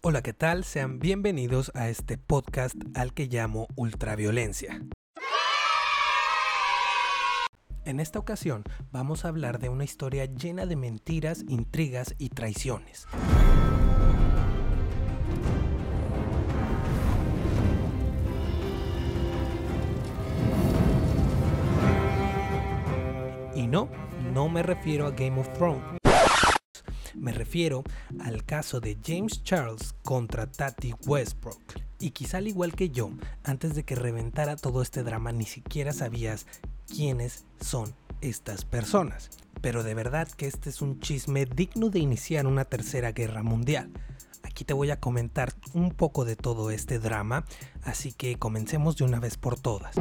Hola, ¿qué tal? Sean bienvenidos a este podcast al que llamo Ultraviolencia. En esta ocasión vamos a hablar de una historia llena de mentiras, intrigas y traiciones. Y no, no me refiero a Game of Thrones. Me refiero al caso de James Charles contra Tati Westbrook. Y quizá al igual que yo, antes de que reventara todo este drama ni siquiera sabías quiénes son estas personas. Pero de verdad que este es un chisme digno de iniciar una tercera guerra mundial. Aquí te voy a comentar un poco de todo este drama, así que comencemos de una vez por todas.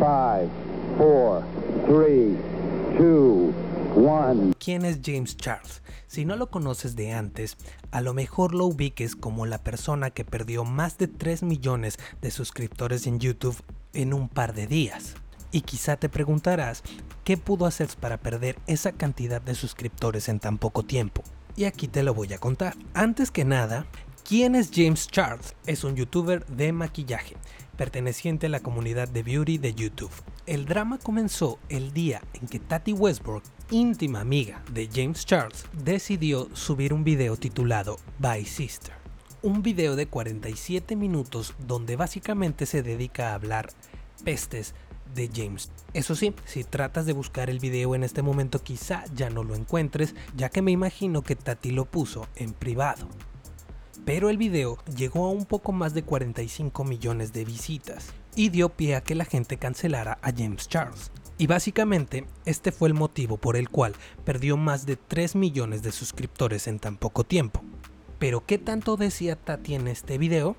¿Quién es James Charles? Si no lo conoces de antes, a lo mejor lo ubiques como la persona que perdió más de 3 millones de suscriptores en YouTube en un par de días. Y quizá te preguntarás, ¿qué pudo hacer para perder esa cantidad de suscriptores en tan poco tiempo? Y aquí te lo voy a contar. Antes que nada, ¿quién es James Charles? Es un youtuber de maquillaje, perteneciente a la comunidad de beauty de YouTube. El drama comenzó el día en que Tati Westbrook, íntima amiga de James Charles, decidió subir un video titulado By Sister. Un video de 47 minutos donde básicamente se dedica a hablar pestes de James. Eso sí, si tratas de buscar el video en este momento quizá ya no lo encuentres, ya que me imagino que Tati lo puso en privado. Pero el video llegó a un poco más de 45 millones de visitas y dio pie a que la gente cancelara a James Charles. Y básicamente este fue el motivo por el cual perdió más de 3 millones de suscriptores en tan poco tiempo. Pero ¿qué tanto decía Tati en este video?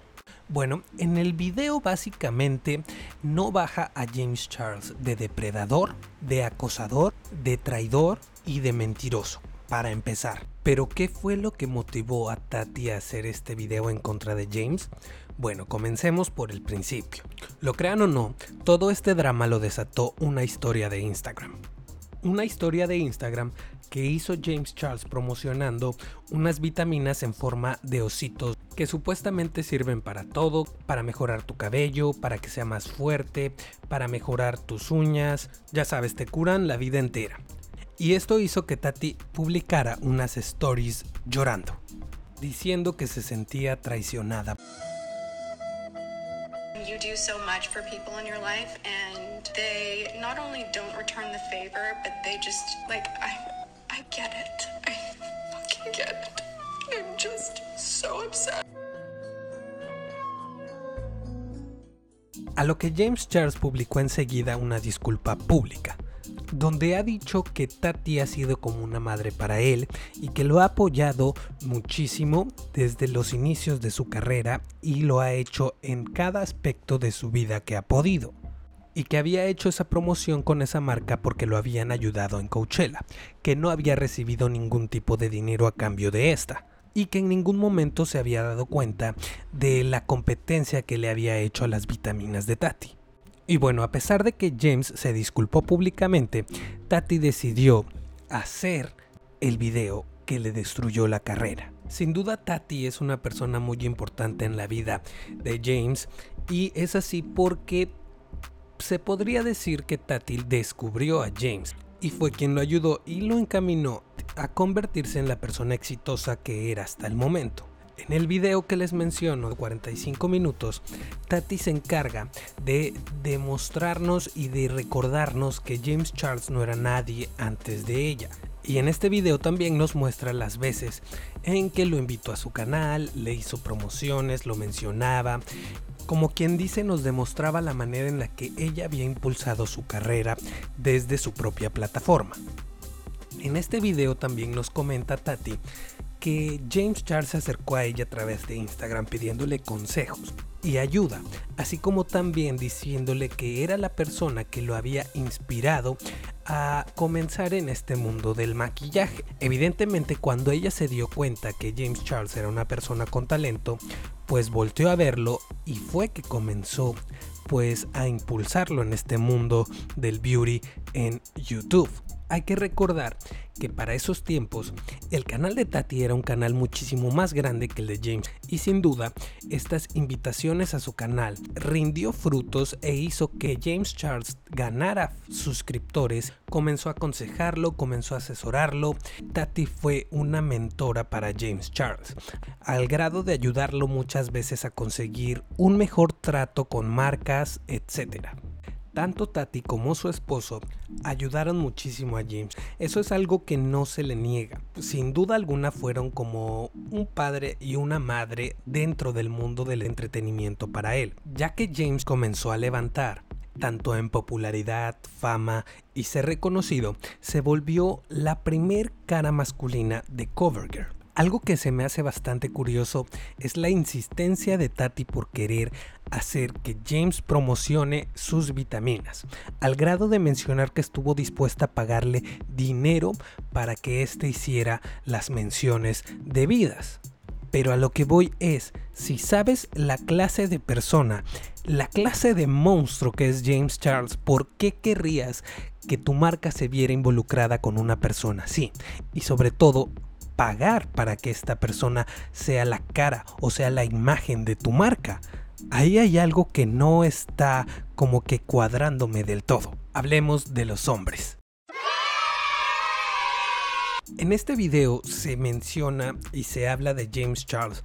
Bueno, en el video básicamente no baja a James Charles de depredador, de acosador, de traidor y de mentiroso, para empezar. Pero ¿qué fue lo que motivó a Tati a hacer este video en contra de James? Bueno, comencemos por el principio. Lo crean o no, todo este drama lo desató una historia de Instagram. Una historia de Instagram que hizo James Charles promocionando unas vitaminas en forma de ositos que supuestamente sirven para todo, para mejorar tu cabello, para que sea más fuerte, para mejorar tus uñas, ya sabes, te curan la vida entera. Y esto hizo que Tati publicara unas stories llorando, diciendo que se sentía traicionada. You do so much for people in your life and they not only don't return the favor, but they just like I I get it. I fucking get it. I'm just so upset. A lo que James Charles publicó enseguida una disculpa pública, donde ha dicho que Tati ha sido como una madre para él y que lo ha apoyado muchísimo desde los inicios de su carrera y lo ha hecho en cada aspecto de su vida que ha podido y que había hecho esa promoción con esa marca porque lo habían ayudado en Coachella, que no había recibido ningún tipo de dinero a cambio de esta y que en ningún momento se había dado cuenta de la competencia que le había hecho a las vitaminas de Tati. Y bueno, a pesar de que James se disculpó públicamente, Tati decidió hacer el video que le destruyó la carrera. Sin duda Tati es una persona muy importante en la vida de James y es así porque se podría decir que Tati descubrió a James y fue quien lo ayudó y lo encaminó a convertirse en la persona exitosa que era hasta el momento. En el video que les menciono de 45 minutos, Tati se encarga de demostrarnos y de recordarnos que James Charles no era nadie antes de ella. Y en este video también nos muestra las veces en que lo invitó a su canal, le hizo promociones, lo mencionaba como quien dice nos demostraba la manera en la que ella había impulsado su carrera desde su propia plataforma. En este video también nos comenta Tati que James Charles se acercó a ella a través de Instagram pidiéndole consejos y ayuda, así como también diciéndole que era la persona que lo había inspirado a comenzar en este mundo del maquillaje. Evidentemente cuando ella se dio cuenta que James Charles era una persona con talento, pues volteó a verlo y fue que comenzó pues a impulsarlo en este mundo del beauty en YouTube. Hay que recordar que para esos tiempos el canal de Tati era un canal muchísimo más grande que el de James y sin duda estas invitaciones a su canal rindió frutos e hizo que James Charles ganara suscriptores, comenzó a aconsejarlo, comenzó a asesorarlo. Tati fue una mentora para James Charles, al grado de ayudarlo muchas veces a conseguir un mejor trato con marcas, etcétera. Tanto Tati como su esposo ayudaron muchísimo a James. Eso es algo que no se le niega. Sin duda alguna fueron como un padre y una madre dentro del mundo del entretenimiento para él, ya que James comenzó a levantar tanto en popularidad, fama y ser reconocido, se volvió la primer cara masculina de Covergirl. Algo que se me hace bastante curioso es la insistencia de Tati por querer hacer que James promocione sus vitaminas, al grado de mencionar que estuvo dispuesta a pagarle dinero para que éste hiciera las menciones debidas. Pero a lo que voy es, si sabes la clase de persona, la clase de monstruo que es James Charles, ¿por qué querrías que tu marca se viera involucrada con una persona así? Y sobre todo, pagar para que esta persona sea la cara o sea la imagen de tu marca. Ahí hay algo que no está como que cuadrándome del todo. Hablemos de los hombres. En este video se menciona y se habla de James Charles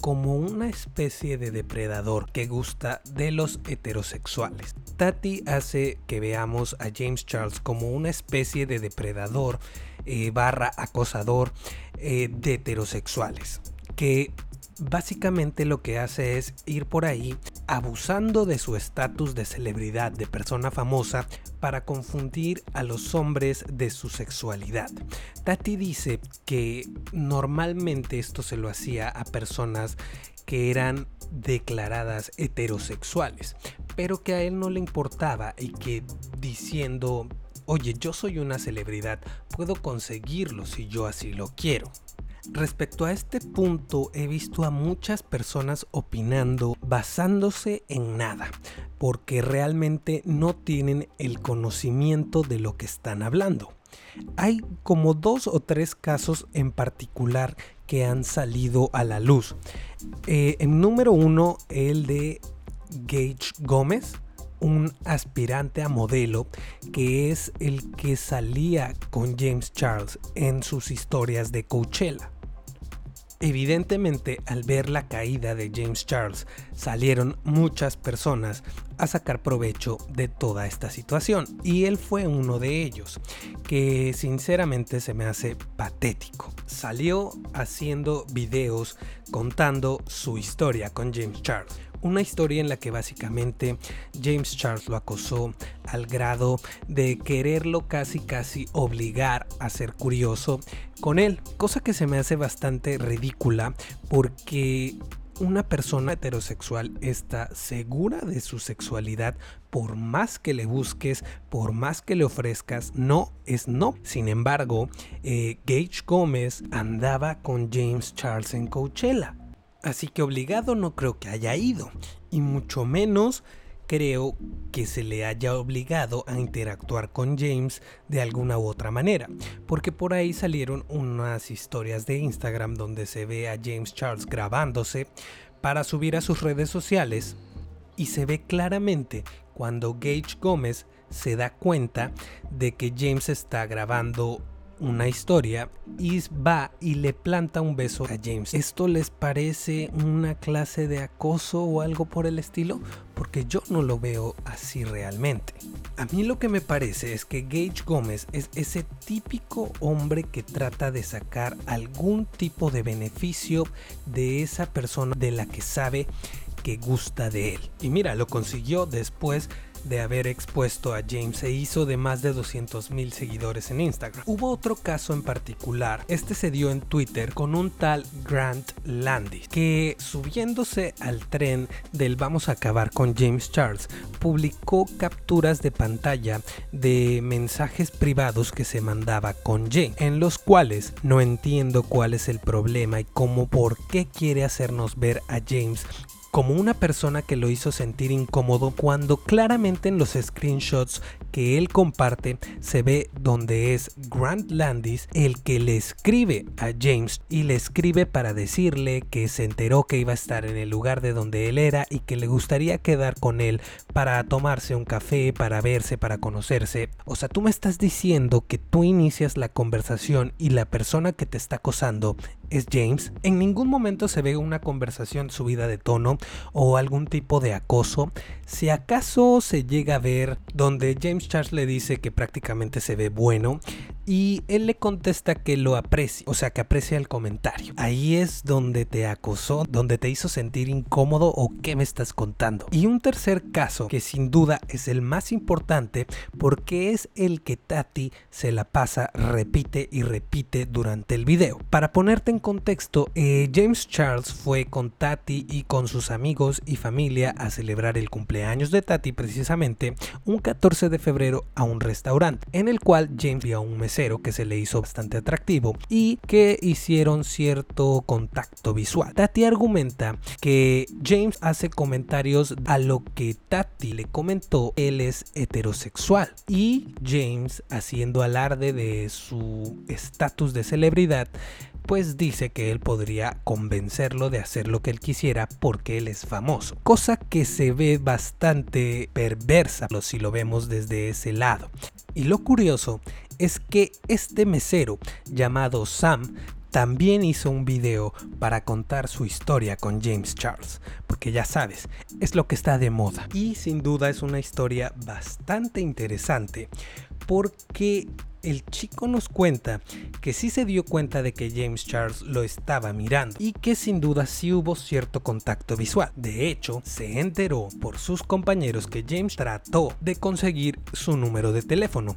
como una especie de depredador que gusta de los heterosexuales. Tati hace que veamos a James Charles como una especie de depredador eh, barra acosador eh, de heterosexuales que básicamente lo que hace es ir por ahí abusando de su estatus de celebridad, de persona famosa, para confundir a los hombres de su sexualidad. Tati dice que normalmente esto se lo hacía a personas que eran declaradas heterosexuales, pero que a él no le importaba y que diciendo, oye, yo soy una celebridad, puedo conseguirlo si yo así lo quiero. Respecto a este punto he visto a muchas personas opinando basándose en nada, porque realmente no tienen el conocimiento de lo que están hablando. Hay como dos o tres casos en particular que han salido a la luz. Eh, en número uno, el de Gage Gómez, un aspirante a modelo que es el que salía con James Charles en sus historias de Coachella. Evidentemente, al ver la caída de James Charles, salieron muchas personas a sacar provecho de toda esta situación y él fue uno de ellos, que sinceramente se me hace patético. Salió haciendo videos contando su historia con James Charles una historia en la que básicamente James Charles lo acosó al grado de quererlo casi casi obligar a ser curioso con él, cosa que se me hace bastante ridícula porque una persona heterosexual está segura de su sexualidad por más que le busques, por más que le ofrezcas, no es no. Sin embargo, eh, Gage Gómez andaba con James Charles en Coachella Así que obligado no creo que haya ido, y mucho menos creo que se le haya obligado a interactuar con James de alguna u otra manera, porque por ahí salieron unas historias de Instagram donde se ve a James Charles grabándose para subir a sus redes sociales y se ve claramente cuando Gage Gómez se da cuenta de que James está grabando una historia y va y le planta un beso a James. ¿Esto les parece una clase de acoso o algo por el estilo? Porque yo no lo veo así realmente. A mí lo que me parece es que Gage Gómez es ese típico hombre que trata de sacar algún tipo de beneficio de esa persona de la que sabe que gusta de él. Y mira, lo consiguió después de haber expuesto a James se hizo de más de 200 mil seguidores en Instagram. Hubo otro caso en particular, este se dio en Twitter con un tal Grant Landis, que subiéndose al tren del vamos a acabar con James Charles, publicó capturas de pantalla de mensajes privados que se mandaba con James, en los cuales no entiendo cuál es el problema y cómo por qué quiere hacernos ver a James como una persona que lo hizo sentir incómodo cuando claramente en los screenshots que él comparte se ve donde es Grant Landis el que le escribe a James y le escribe para decirle que se enteró que iba a estar en el lugar de donde él era y que le gustaría quedar con él para tomarse un café, para verse, para conocerse. O sea, tú me estás diciendo que tú inicias la conversación y la persona que te está acosando es James. En ningún momento se ve una conversación subida de tono o algún tipo de acoso. Si acaso se llega a ver donde James Charles le dice que prácticamente se ve bueno y él le contesta que lo aprecia, o sea que aprecia el comentario. Ahí es donde te acosó, donde te hizo sentir incómodo o qué me estás contando. Y un tercer caso que sin duda es el más importante porque es el que Tati se la pasa, repite y repite durante el video. Para ponerte en contexto, eh, James Charles fue con Tati y con sus amigos y familia a celebrar el cumpleaños de Tati precisamente un 14 de febrero a un restaurante en el cual James vio a un mesero que se le hizo bastante atractivo y que hicieron cierto contacto visual. Tati argumenta que James hace comentarios a lo que Tati le comentó él es heterosexual y James haciendo alarde de su estatus de celebridad pues dice que él podría convencerlo de hacer lo que él quisiera porque él es famoso. Cosa que se ve bastante perversa si lo vemos desde ese lado. Y lo curioso es que este mesero llamado Sam también hizo un video para contar su historia con James Charles, porque ya sabes, es lo que está de moda. Y sin duda es una historia bastante interesante porque el chico nos cuenta que sí se dio cuenta de que James Charles lo estaba mirando y que sin duda sí hubo cierto contacto visual. De hecho, se enteró por sus compañeros que James trató de conseguir su número de teléfono,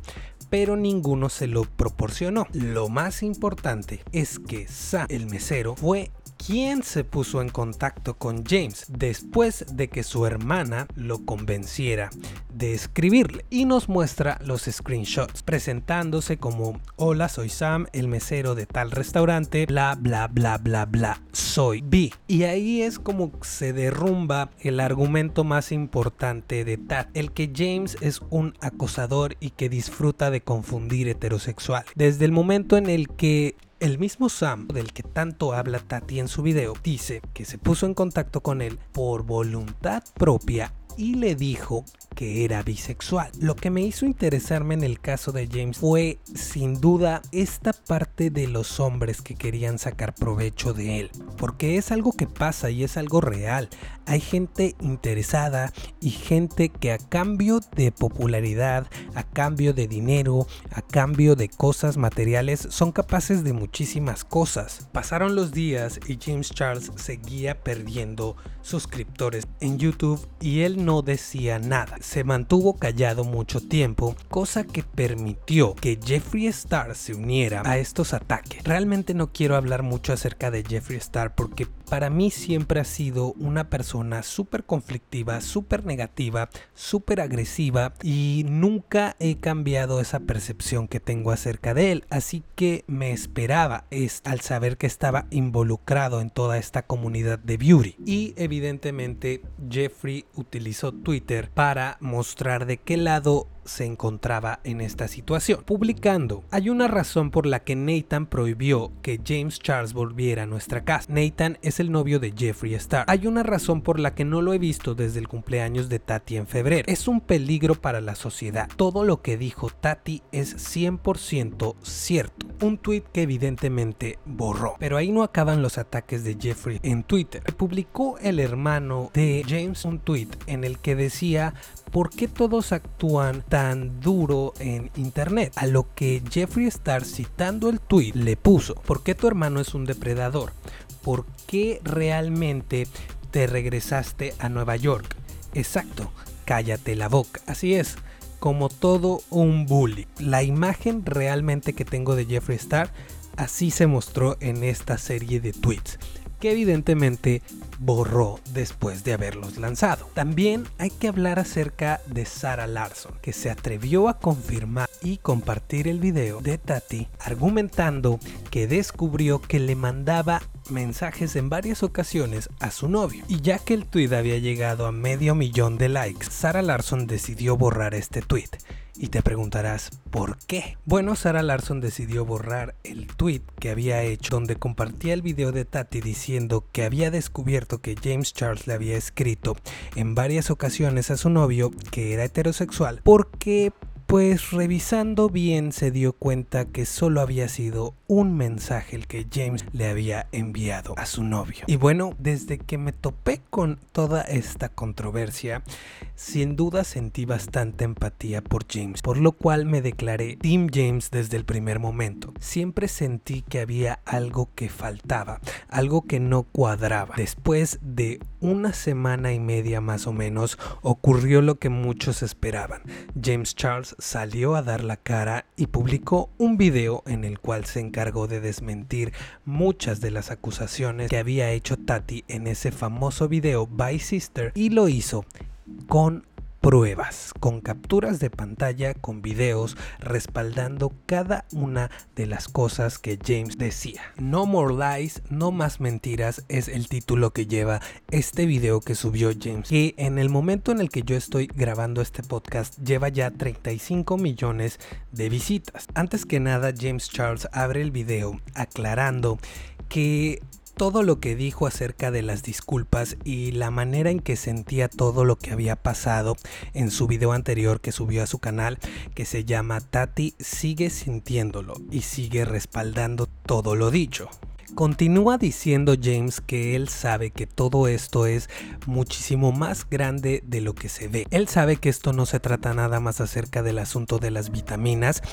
pero ninguno se lo proporcionó. Lo más importante es que Sam, el mesero, fue quien se puso en contacto con James después de que su hermana lo convenciera de escribirle y nos muestra los screenshots presentándose como hola soy Sam el mesero de tal restaurante bla bla bla bla bla soy B y ahí es como se derrumba el argumento más importante de Tat el que James es un acosador y que disfruta de confundir heterosexual. Desde el momento en el que el mismo Sam, del que tanto habla Tati en su video, dice que se puso en contacto con él por voluntad propia y le dijo que era bisexual. Lo que me hizo interesarme en el caso de James fue sin duda esta parte de los hombres que querían sacar provecho de él, porque es algo que pasa y es algo real. Hay gente interesada y gente que a cambio de popularidad, a cambio de dinero, a cambio de cosas materiales, son capaces de muchísimas cosas. Pasaron los días y James Charles seguía perdiendo suscriptores en YouTube y él no decía nada. Se mantuvo callado mucho tiempo, cosa que permitió que Jeffree Star se uniera a estos ataques. Realmente no quiero hablar mucho acerca de Jeffree Star porque para mí siempre ha sido una persona súper conflictiva, súper negativa, súper agresiva y nunca he cambiado esa percepción que tengo acerca de él. Así que me esperaba es al saber que estaba involucrado en toda esta comunidad de beauty. Y evidentemente Jeffrey utilizó Twitter para mostrar de qué lado se encontraba en esta situación. Publicando, hay una razón por la que Nathan prohibió que James Charles volviera a nuestra casa. Nathan es el novio de Jeffree Star. Hay una razón por la que no lo he visto desde el cumpleaños de Tati en febrero. Es un peligro para la sociedad. Todo lo que dijo Tati es 100% cierto. Un tweet que evidentemente borró. Pero ahí no acaban los ataques de Jeffrey en Twitter. Publicó el hermano de James un tweet en el que decía ¿por qué todos actúan tan duro en internet? A lo que Jeffree Star citando el tweet le puso, ¿por qué tu hermano es un depredador? ¿Por qué realmente te regresaste a Nueva York? Exacto, cállate la boca. Así es, como todo un bully. La imagen realmente que tengo de Jeffree Star así se mostró en esta serie de tweets que evidentemente borró después de haberlos lanzado. También hay que hablar acerca de Sarah Larson, que se atrevió a confirmar y compartir el video de Tati argumentando que descubrió que le mandaba mensajes en varias ocasiones a su novio. Y ya que el tweet había llegado a medio millón de likes, Sarah Larson decidió borrar este tweet. Y te preguntarás, ¿por qué? Bueno, Sarah Larson decidió borrar el tweet que había hecho donde compartía el video de Tati diciendo que había descubierto que James Charles le había escrito en varias ocasiones a su novio que era heterosexual porque pues revisando bien se dio cuenta que solo había sido un mensaje el que James le había enviado a su novio. Y bueno, desde que me topé con toda esta controversia, sin duda sentí bastante empatía por James, por lo cual me declaré Team James desde el primer momento. Siempre sentí que había algo que faltaba, algo que no cuadraba. Después de una semana y media más o menos, ocurrió lo que muchos esperaban. James Charles salió a dar la cara y publicó un video en el cual se encargó de desmentir muchas de las acusaciones que había hecho Tati en ese famoso video By Sister y lo hizo con pruebas, con capturas de pantalla, con videos respaldando cada una de las cosas que James decía. No More Lies, No Más Mentiras es el título que lleva este video que subió James, que en el momento en el que yo estoy grabando este podcast lleva ya 35 millones de visitas. Antes que nada, James Charles abre el video aclarando que todo lo que dijo acerca de las disculpas y la manera en que sentía todo lo que había pasado en su video anterior que subió a su canal que se llama Tati sigue sintiéndolo y sigue respaldando todo lo dicho. Continúa diciendo James que él sabe que todo esto es muchísimo más grande de lo que se ve. Él sabe que esto no se trata nada más acerca del asunto de las vitaminas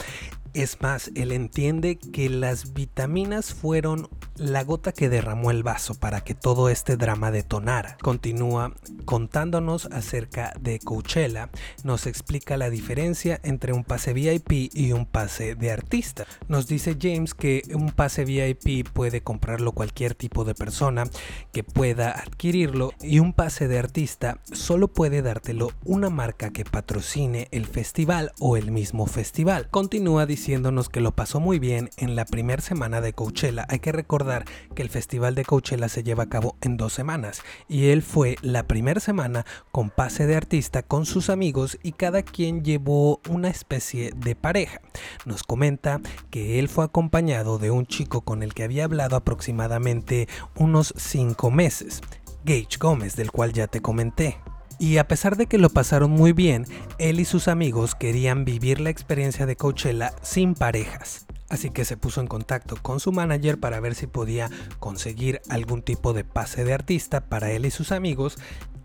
es más, él entiende que las vitaminas fueron la gota que derramó el vaso para que todo este drama detonara. Continúa contándonos acerca de Coachella, nos explica la diferencia entre un pase VIP y un pase de artista. Nos dice James que un pase VIP puede comprarlo cualquier tipo de persona que pueda adquirirlo y un pase de artista solo puede dártelo una marca que patrocine el festival o el mismo festival. Continúa diciendo diciéndonos que lo pasó muy bien en la primera semana de Coachella. Hay que recordar que el festival de Coachella se lleva a cabo en dos semanas y él fue la primera semana con pase de artista con sus amigos y cada quien llevó una especie de pareja. Nos comenta que él fue acompañado de un chico con el que había hablado aproximadamente unos cinco meses. Gage Gómez, del cual ya te comenté. Y a pesar de que lo pasaron muy bien, él y sus amigos querían vivir la experiencia de Coachella sin parejas. Así que se puso en contacto con su manager para ver si podía conseguir algún tipo de pase de artista para él y sus amigos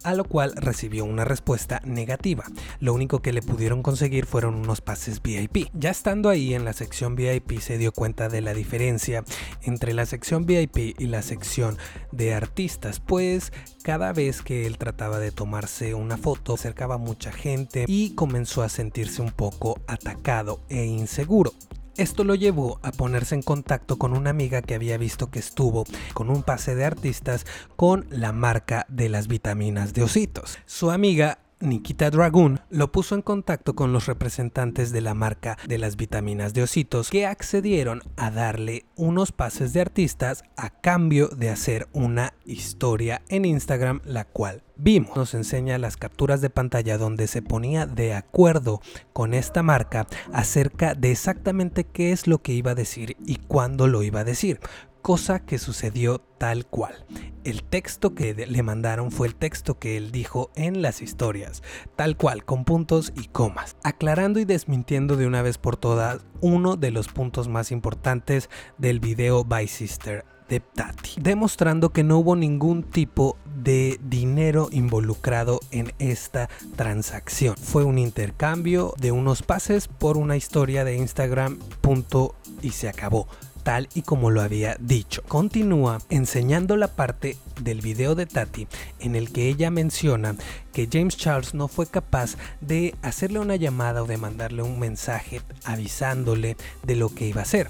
a lo cual recibió una respuesta negativa. Lo único que le pudieron conseguir fueron unos pases VIP. Ya estando ahí en la sección VIP se dio cuenta de la diferencia entre la sección VIP y la sección de artistas, pues cada vez que él trataba de tomarse una foto acercaba mucha gente y comenzó a sentirse un poco atacado e inseguro. Esto lo llevó a ponerse en contacto con una amiga que había visto que estuvo con un pase de artistas con la marca de las vitaminas de ositos. Su amiga Nikita Dragoon lo puso en contacto con los representantes de la marca de las vitaminas de ositos que accedieron a darle unos pases de artistas a cambio de hacer una historia en Instagram la cual vimos. Nos enseña las capturas de pantalla donde se ponía de acuerdo con esta marca acerca de exactamente qué es lo que iba a decir y cuándo lo iba a decir cosa que sucedió tal cual. El texto que le mandaron fue el texto que él dijo en las historias, tal cual, con puntos y comas, aclarando y desmintiendo de una vez por todas uno de los puntos más importantes del video By Sister de Tati, demostrando que no hubo ningún tipo de dinero involucrado en esta transacción. Fue un intercambio de unos pases por una historia de Instagram, punto y se acabó tal y como lo había dicho. Continúa enseñando la parte del video de Tati en el que ella menciona que James Charles no fue capaz de hacerle una llamada o de mandarle un mensaje avisándole de lo que iba a hacer.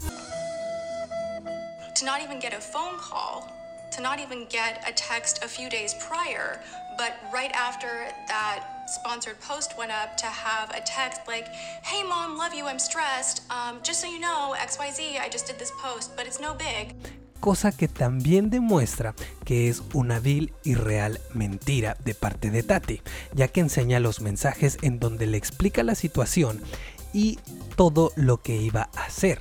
Sponsored post went up to have a text like, hey mom, love you, I'm stressed. Um, just so you know, XYZ, I just did this post, but it's no big. cosa que también demuestra que es una vil y real mentira de parte de Tati, ya que enseña los mensajes en donde le explica la situación y todo lo que iba a hacer.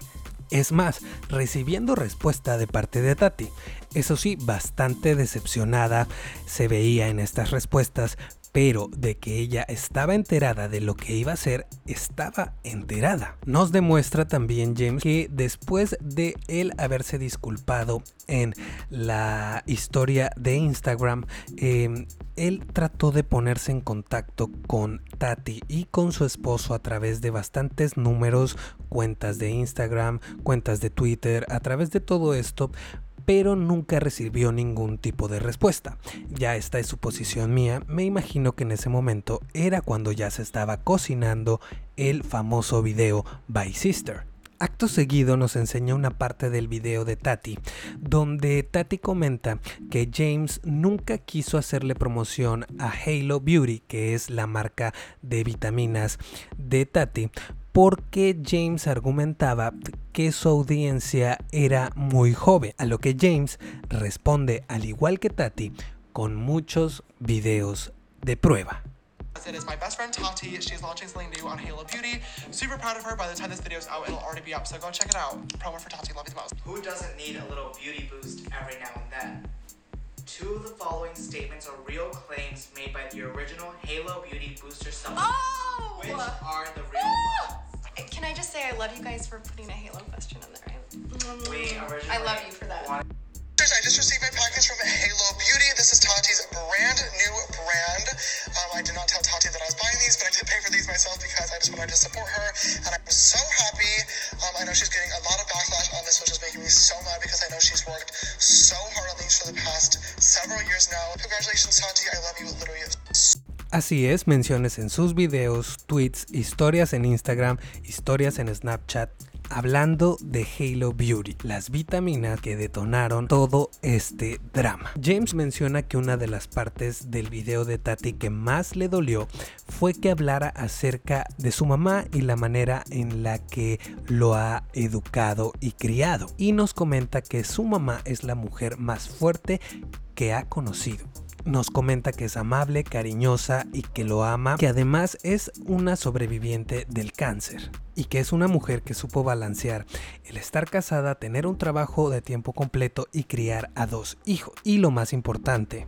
Es más, recibiendo respuesta de parte de Tati. Eso sí, bastante decepcionada se veía en estas respuestas, pero de que ella estaba enterada de lo que iba a hacer, estaba enterada. Nos demuestra también James que después de él haberse disculpado en la historia de Instagram, em, él trató de ponerse en contacto con Tati y con su esposo a través de bastantes números, cuentas de Instagram, cuentas de Twitter, a través de todo esto pero nunca recibió ningún tipo de respuesta. Ya esta es suposición mía, me imagino que en ese momento era cuando ya se estaba cocinando el famoso video By Sister. Acto seguido nos enseña una parte del video de Tati, donde Tati comenta que James nunca quiso hacerle promoción a Halo Beauty, que es la marca de vitaminas de Tati, porque James argumentaba que su audiencia era muy joven, a lo que James responde, al igual que Tati, con muchos videos de prueba. It is my best friend Tati. She's launching something new on Halo Beauty. Super proud of her. By the time this video is out, it'll already be up. So go check it out. Promo for Tati. Love you the most. Who doesn't need a little beauty boost every now and then? Two of the following statements are real claims made by the original Halo Beauty Booster supplement. Oh! Which are the real Ah! ones? Can I just say I love you guys for putting a Halo question in there? I, We I love you for that. wanted- I just received my package from Halo Beauty. This is Tati's brand new brand. Um, I did not tell Tati that I was buying these, but I did pay for these myself because I just wanted to support her. And I'm so happy. Um, I know she's getting a lot of backlash on this, which is making me so mad because I know she's worked so hard on these for the past several years now. Congratulations, Tati. I love you literally Así es, menciones en sus videos, tweets, historias en Instagram, historias en Snapchat, hablando de Halo Beauty, las vitaminas que detonaron todo este drama. James menciona que una de las partes del video de Tati que más le dolió fue que hablara acerca de su mamá y la manera en la que lo ha educado y criado. Y nos comenta que su mamá es la mujer más fuerte que ha conocido nos comenta que es amable, cariñosa y que lo ama, que además es una sobreviviente del cáncer y que es una mujer que supo balancear el estar casada, tener un trabajo de tiempo completo y criar a dos hijos. Y lo más importante,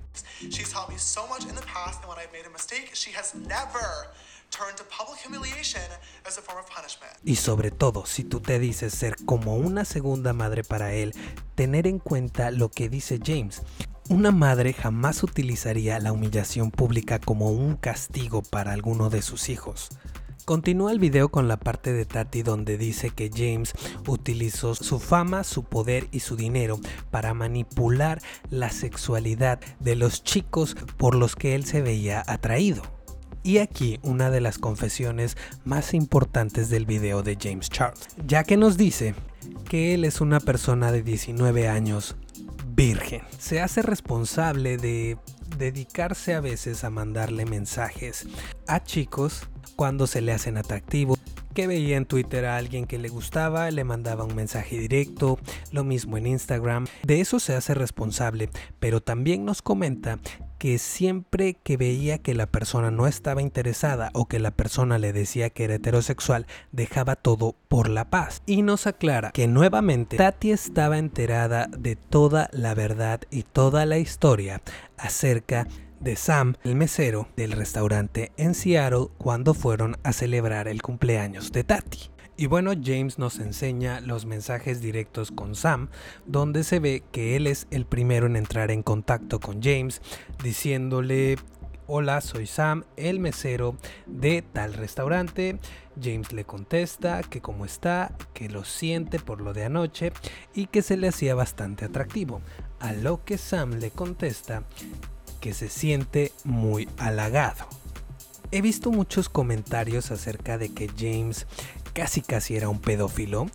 y sobre todo si tú te dices ser como una segunda madre para él, tener en cuenta lo que dice James. Una madre jamás utilizaría la humillación pública como un castigo para alguno de sus hijos. Continúa el video con la parte de Tati donde dice que James utilizó su fama, su poder y su dinero para manipular la sexualidad de los chicos por los que él se veía atraído. Y aquí una de las confesiones más importantes del video de James Charles, ya que nos dice que él es una persona de 19 años virgen. Se hace responsable de dedicarse a veces a mandarle mensajes a chicos cuando se le hacen atractivos. Que veía en Twitter a alguien que le gustaba, le mandaba un mensaje directo, lo mismo en Instagram. De eso se hace responsable, pero también nos comenta que siempre que veía que la persona no estaba interesada o que la persona le decía que era heterosexual, dejaba todo por la paz. Y nos aclara que nuevamente Tati estaba enterada de toda la verdad y toda la historia acerca de Sam, el mesero del restaurante en Seattle, cuando fueron a celebrar el cumpleaños de Tati. Y bueno, James nos enseña los mensajes directos con Sam, donde se ve que él es el primero en entrar en contacto con James, diciéndole hola, soy Sam, el mesero de tal restaurante. James le contesta que cómo está, que lo siente por lo de anoche y que se le hacía bastante atractivo. A lo que Sam le contesta que se siente muy halagado. He visto muchos comentarios acerca de que James casi casi era un pedófilo,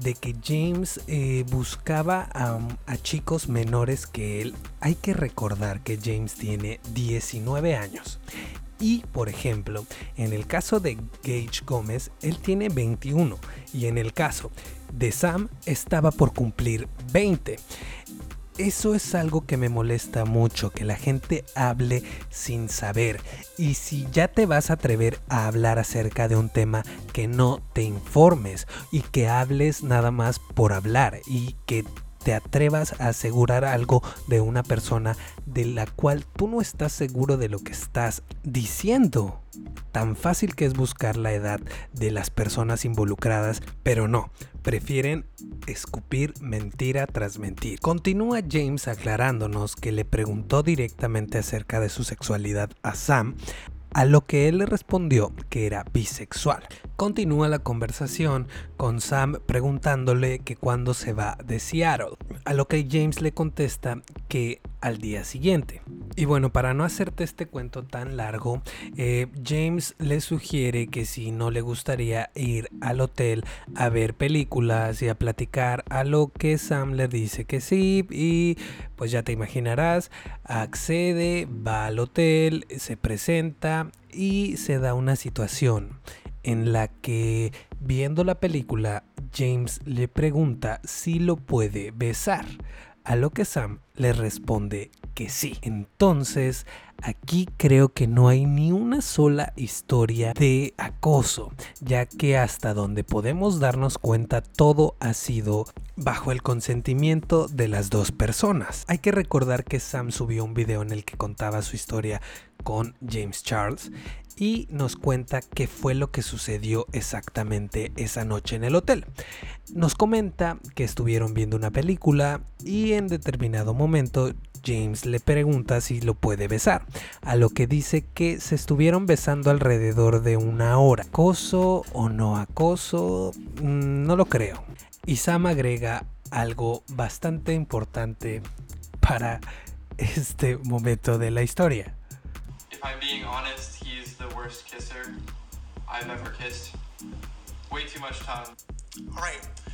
de que James eh, buscaba a, a, chicos menores que él. Hay que recordar que James tiene 19 años. Y, por ejemplo, en el caso de Gage Gómez, él tiene 21. Y en el caso de Sam, estaba por cumplir 20 eso es algo que me molesta mucho, que la gente hable sin saber. Y si ya te vas a atrever a hablar acerca de un tema, que no te informes y que hables nada más por hablar y que te atrevas a asegurar algo de una persona de la cual tú no estás seguro de lo que estás diciendo. Tan fácil que es buscar la edad de las personas involucradas, pero no, prefieren escupir mentira tras mentir. Continúa James aclarándonos que le preguntó directamente acerca de su sexualidad a Sam, a lo que él le respondió que era bisexual. Continúa la conversación con Sam preguntándole que cuándo se va de Seattle, a lo que James le contesta que al día siguiente. Y bueno, para no hacerte este cuento tan largo, eh, James le sugiere que si no le gustaría ir al hotel a ver películas y a platicar, a lo que Sam le dice que sí y pues ya te imaginarás, accede, va al hotel, se presenta y se da una situación en la que viendo la película James le pregunta si lo puede besar, a lo que Sam le responde que sí. Entonces, aquí creo que no hay ni una sola historia de acoso, ya que hasta donde podemos darnos cuenta todo ha sido bajo el consentimiento de las dos personas. Hay que recordar que Sam subió un video en el que contaba su historia con James Charles y nos cuenta qué fue lo que sucedió exactamente esa noche en el hotel. Nos comenta que estuvieron viendo una película y en determinado momento James le pregunta si lo puede besar, a lo que dice que se estuvieron besando alrededor de una hora. ¿Acoso o no acoso? Mm, no lo creo. Y Sam agrega algo bastante importante para este momento de la historia. If I'm being honest, he's the worst kisser I've ever kissed. Way too much time. All right.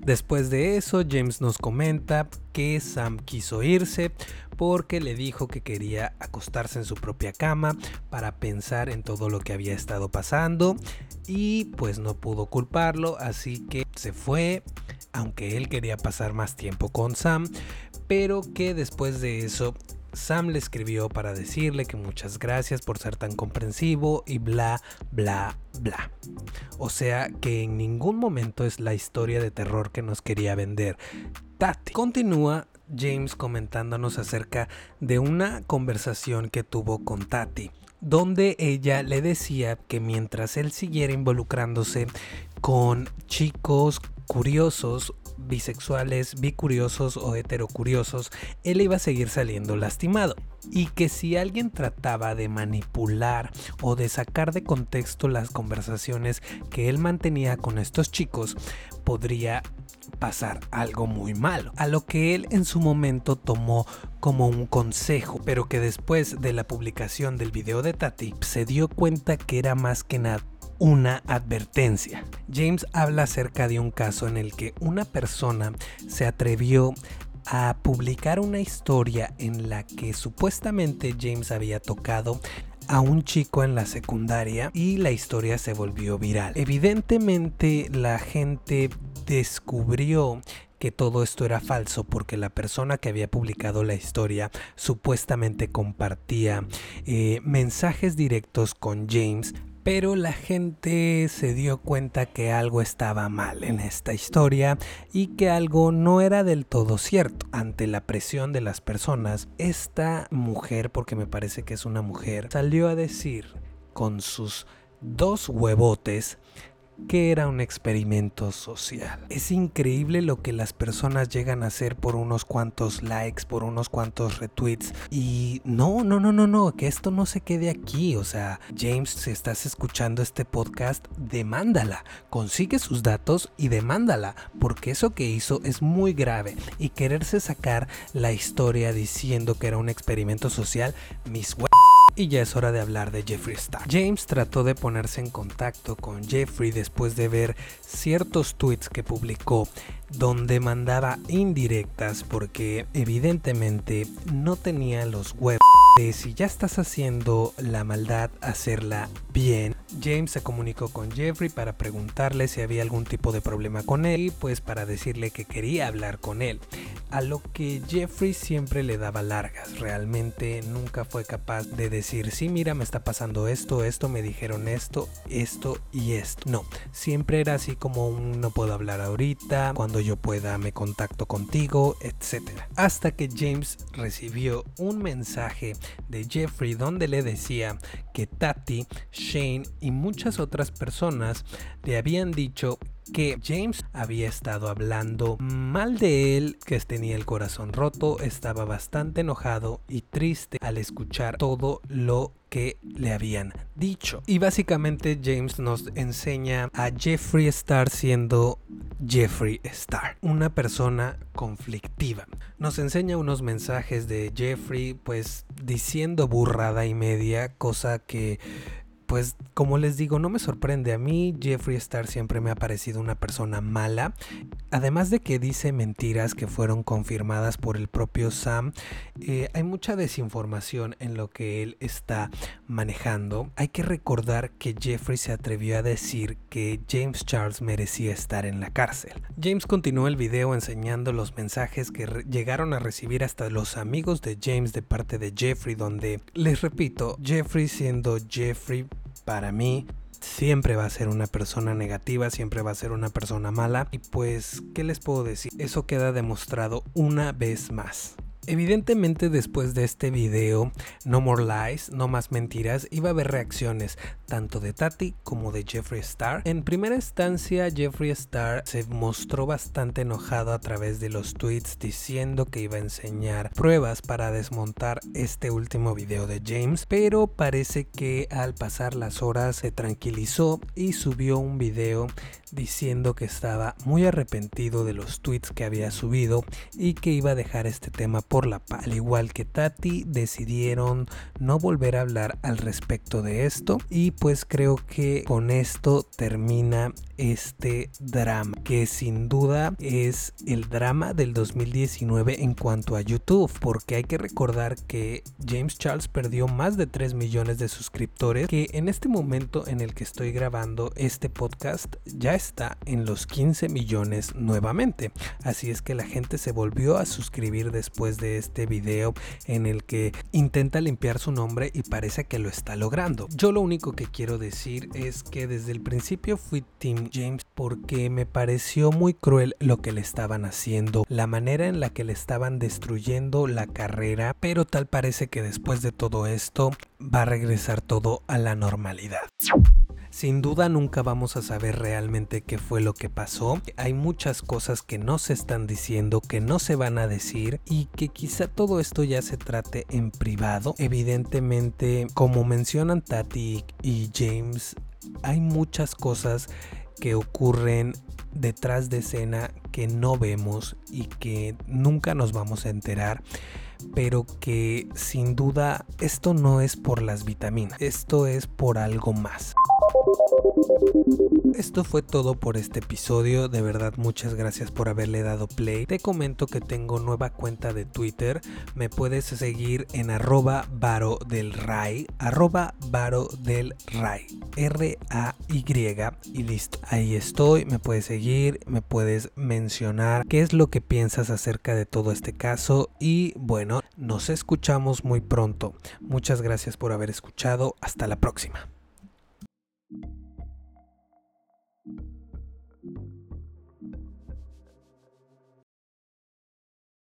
Después de eso, James nos comenta que Sam quiso irse porque le dijo que quería acostarse en su propia cama para pensar en todo lo que había estado pasando y pues no pudo culparlo, así que se fue, aunque él quería pasar más tiempo con Sam, pero que después de eso Sam le escribió para decirle que muchas gracias por ser tan comprensivo y bla, bla, bla. O sea que en ningún momento es la historia de terror que nos quería vender. Tati. Continúa James comentándonos acerca de una conversación que tuvo con Tati, donde ella le decía que mientras él siguiera involucrándose con chicos curiosos bisexuales, bicuriosos o heterocuriosos, él iba a seguir saliendo lastimado. Y que si alguien trataba de manipular o de sacar de contexto las conversaciones que él mantenía con estos chicos, podría pasar algo muy malo, a lo que él en su momento tomó como un consejo, pero que después de la publicación del video de Tati se dio cuenta que era más que nada una advertencia. James habla acerca de un caso en el que una persona se atrevió a publicar una historia en la que supuestamente James había tocado a un chico en la secundaria y la historia se volvió viral. Evidentemente la gente descubrió que todo esto era falso porque la persona que había publicado la historia supuestamente compartía eh, mensajes directos con James pero la gente se dio cuenta que algo estaba mal en esta historia y que algo no era del todo cierto. Ante la presión de las personas, esta mujer, porque me parece que es una mujer, salió a decir con sus dos huevotes que era un experimento social. Es increíble lo que las personas llegan a hacer por unos cuantos likes, por unos cuantos retweets. Y no, no, no, no, no, que esto no se quede aquí. O sea, James, si estás escuchando este podcast, demándala. Consigue sus datos y demándala. Porque eso que hizo es muy grave. Y quererse sacar la historia diciendo que era un experimento social, mis y ya es hora de hablar de Jeffree Star. James trató de ponerse en contacto con Jeffrey después de ver ciertos tweets que publicó donde mandaba indirectas porque evidentemente no tenía los huevos de si ya estás haciendo la maldad hacerla bien. James se comunicó con Jeffrey para preguntarle si había algún tipo de problema con él pues para decirle que quería hablar con él. A lo que Jeffrey siempre le daba largas, realmente nunca fue capaz de decir, sí, mira, me está pasando esto, esto, me dijeron esto, esto y esto. No, siempre era así como un no puedo hablar ahorita, cuando yo pueda me contacto contigo, etc. Hasta que James recibió un mensaje de Jeffrey donde le decía que Tati, Shane y muchas otras personas le habían dicho que James había estado hablando mal de él, que tenía el corazón roto, estaba bastante enojado y triste al escuchar todo lo que le habían dicho. Y básicamente James nos enseña a Jeffrey Star siendo Jeffrey Star, una persona conflictiva. Nos enseña unos mensajes de Jeffrey pues diciendo burrada y media, cosa que pues como les digo, no me sorprende. A mí Jeffree Star siempre me ha parecido una persona mala. Además de que dice mentiras que fueron confirmadas por el propio Sam, eh, hay mucha desinformación en lo que él está manejando. Hay que recordar que Jeffrey se atrevió a decir que James Charles merecía estar en la cárcel. James continuó el video enseñando los mensajes que llegaron a recibir hasta los amigos de James de parte de Jeffrey, donde, les repito, Jeffrey siendo Jeffrey para mí siempre va a ser una persona negativa, siempre va a ser una persona mala. Y pues, ¿qué les puedo decir? Eso queda demostrado una vez más. Evidentemente después de este video, No More Lies, No Más Mentiras, iba a haber reacciones tanto de Tati como de Jeffree Star. En primera instancia, Jeffree Star se mostró bastante enojado a través de los tweets diciendo que iba a enseñar pruebas para desmontar este último video de James, pero parece que al pasar las horas se tranquilizó y subió un video diciendo que estaba muy arrepentido de los tweets que había subido y que iba a dejar este tema por la paz. Al igual que Tati, decidieron no volver a hablar al respecto de esto y pues creo que con esto termina este drama, que sin duda es el drama del 2019 en cuanto a YouTube, porque hay que recordar que James Charles perdió más de 3 millones de suscriptores, que en este momento en el que estoy grabando este podcast ya está en los 15 millones nuevamente. Así es que la gente se volvió a suscribir después de este video en el que intenta limpiar su nombre y parece que lo está logrando. Yo lo único que quiero decir es que desde el principio fui Team James porque me pareció muy cruel lo que le estaban haciendo, la manera en la que le estaban destruyendo la carrera, pero tal parece que después de todo esto va a regresar todo a la normalidad. Sin duda nunca vamos a saber realmente qué fue lo que pasó. Hay muchas cosas que no se están diciendo, que no se van a decir y que quizá todo esto ya se trate en privado. Evidentemente, como mencionan Tati y James, hay muchas cosas que ocurren detrás de escena que no vemos y que nunca nos vamos a enterar pero que sin duda esto no es por las vitaminas, esto es por algo más. Esto fue todo por este episodio, de verdad muchas gracias por haberle dado play. Te comento que tengo nueva cuenta de Twitter, me puedes seguir en arroba varo del arroba ray, y listo. Ahí estoy, me puedes seguir, me puedes mencionar qué es lo que piensas acerca de todo este caso y nos escuchamos muy pronto. Muchas gracias por haber escuchado, hasta la próxima.